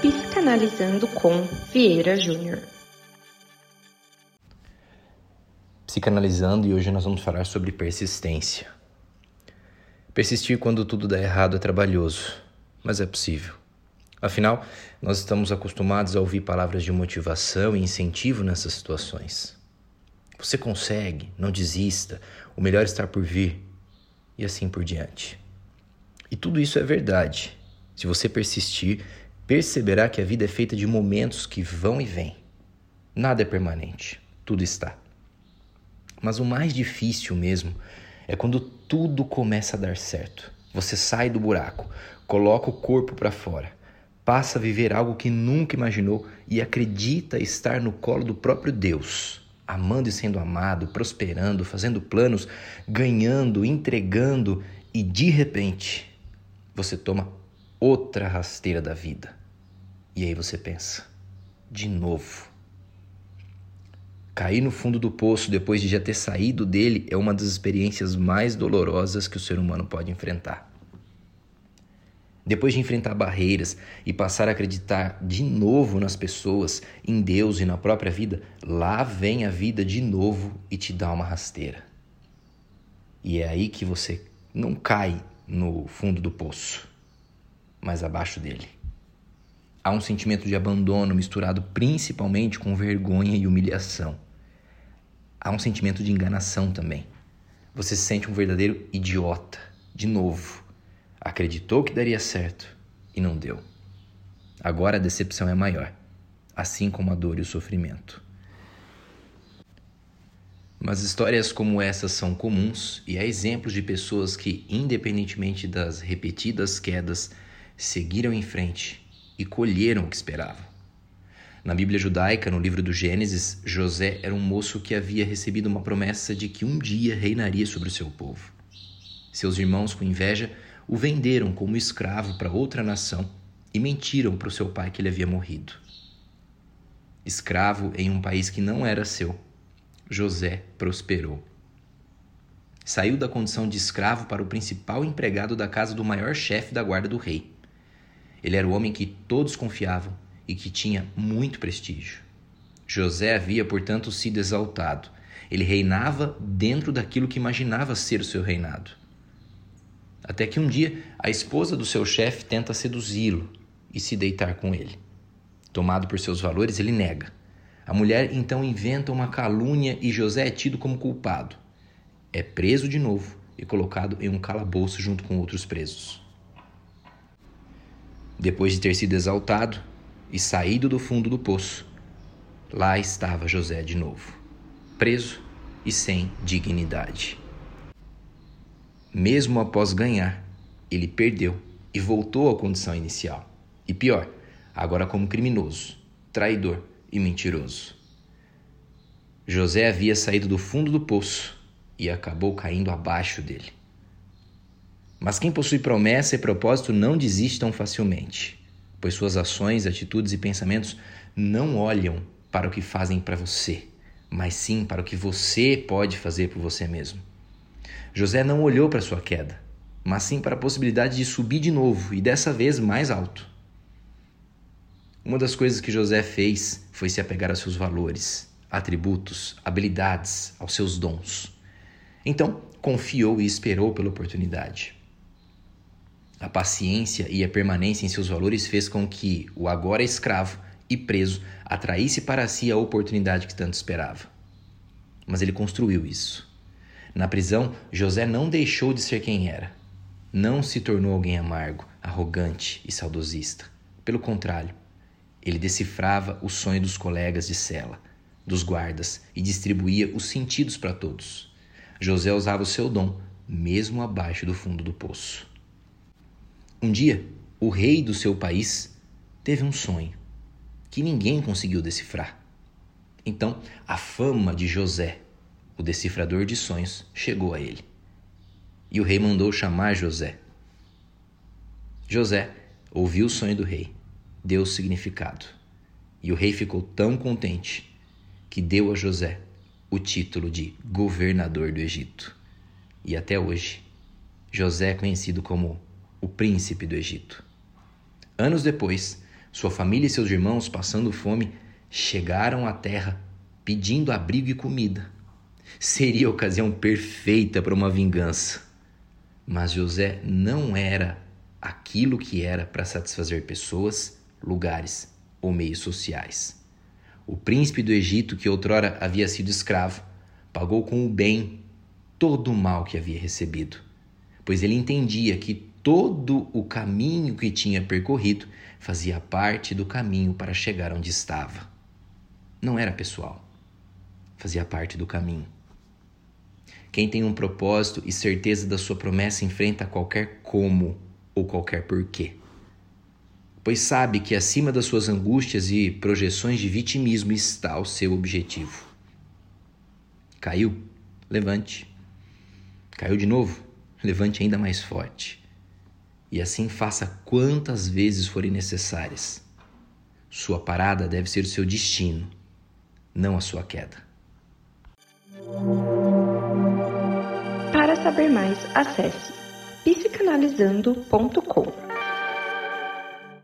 Psicanalizando com Vieira Júnior. Psicanalizando e hoje nós vamos falar sobre persistência. Persistir quando tudo dá errado é trabalhoso, mas é possível. Afinal, nós estamos acostumados a ouvir palavras de motivação e incentivo nessas situações. Você consegue, não desista, o melhor está por vir, e assim por diante. E tudo isso é verdade. Se você persistir, perceberá que a vida é feita de momentos que vão e vêm. Nada é permanente, tudo está. Mas o mais difícil mesmo é quando tudo começa a dar certo. Você sai do buraco, coloca o corpo para fora, passa a viver algo que nunca imaginou e acredita estar no colo do próprio Deus, amando e sendo amado, prosperando, fazendo planos, ganhando, entregando e de repente você toma outra rasteira da vida. E aí você pensa, de novo. Cair no fundo do poço depois de já ter saído dele é uma das experiências mais dolorosas que o ser humano pode enfrentar. Depois de enfrentar barreiras e passar a acreditar de novo nas pessoas, em Deus e na própria vida, lá vem a vida de novo e te dá uma rasteira. E é aí que você não cai no fundo do poço, mas abaixo dele. Há um sentimento de abandono misturado principalmente com vergonha e humilhação. Há um sentimento de enganação também. Você se sente um verdadeiro idiota, de novo Acreditou que daria certo e não deu. Agora a decepção é maior, assim como a dor e o sofrimento. Mas histórias como essas são comuns e há exemplos de pessoas que, independentemente das repetidas quedas, seguiram em frente e colheram o que esperavam. Na Bíblia judaica, no livro do Gênesis, José era um moço que havia recebido uma promessa de que um dia reinaria sobre o seu povo. Seus irmãos, com inveja, o venderam como escravo para outra nação e mentiram para o seu pai que ele havia morrido. Escravo em um país que não era seu, José prosperou. Saiu da condição de escravo para o principal empregado da casa do maior chefe da guarda do rei. Ele era o homem que todos confiavam e que tinha muito prestígio. José havia, portanto, sido exaltado. Ele reinava dentro daquilo que imaginava ser o seu reinado. Até que um dia a esposa do seu chefe tenta seduzi-lo e se deitar com ele. Tomado por seus valores, ele nega. A mulher então inventa uma calúnia e José é tido como culpado. É preso de novo e colocado em um calabouço junto com outros presos. Depois de ter sido exaltado e saído do fundo do poço, lá estava José de novo, preso e sem dignidade. Mesmo após ganhar, ele perdeu e voltou à condição inicial. E pior, agora como criminoso, traidor e mentiroso. José havia saído do fundo do poço e acabou caindo abaixo dele. Mas quem possui promessa e propósito não desiste tão facilmente, pois suas ações, atitudes e pensamentos não olham para o que fazem para você, mas sim para o que você pode fazer por você mesmo. José não olhou para sua queda, mas sim para a possibilidade de subir de novo e dessa vez mais alto. Uma das coisas que José fez foi se apegar aos seus valores, atributos, habilidades, aos seus dons. Então, confiou e esperou pela oportunidade. A paciência e a permanência em seus valores fez com que o agora escravo e preso atraísse para si a oportunidade que tanto esperava. Mas ele construiu isso. Na prisão, José não deixou de ser quem era. Não se tornou alguém amargo, arrogante e saudosista. Pelo contrário, ele decifrava o sonho dos colegas de cela, dos guardas e distribuía os sentidos para todos. José usava o seu dom, mesmo abaixo do fundo do poço. Um dia, o rei do seu país teve um sonho que ninguém conseguiu decifrar. Então, a fama de José o decifrador de sonhos, chegou a ele. E o rei mandou chamar José. José ouviu o sonho do rei, deu o significado. E o rei ficou tão contente que deu a José o título de governador do Egito. E até hoje, José é conhecido como o príncipe do Egito. Anos depois, Sua família e seus irmãos, passando fome, chegaram à terra pedindo abrigo e comida. Seria a ocasião perfeita para uma vingança. Mas José não era aquilo que era para satisfazer pessoas, lugares ou meios sociais. O príncipe do Egito, que outrora havia sido escravo, pagou com o bem todo o mal que havia recebido, pois ele entendia que todo o caminho que tinha percorrido fazia parte do caminho para chegar onde estava. Não era pessoal, fazia parte do caminho. Quem tem um propósito e certeza da sua promessa enfrenta qualquer como ou qualquer porquê. Pois sabe que acima das suas angústias e projeções de vitimismo está o seu objetivo. Caiu? Levante. Caiu de novo? Levante ainda mais forte. E assim faça quantas vezes forem necessárias. Sua parada deve ser o seu destino, não a sua queda. Para saber mais, acesse psicanalizando.com.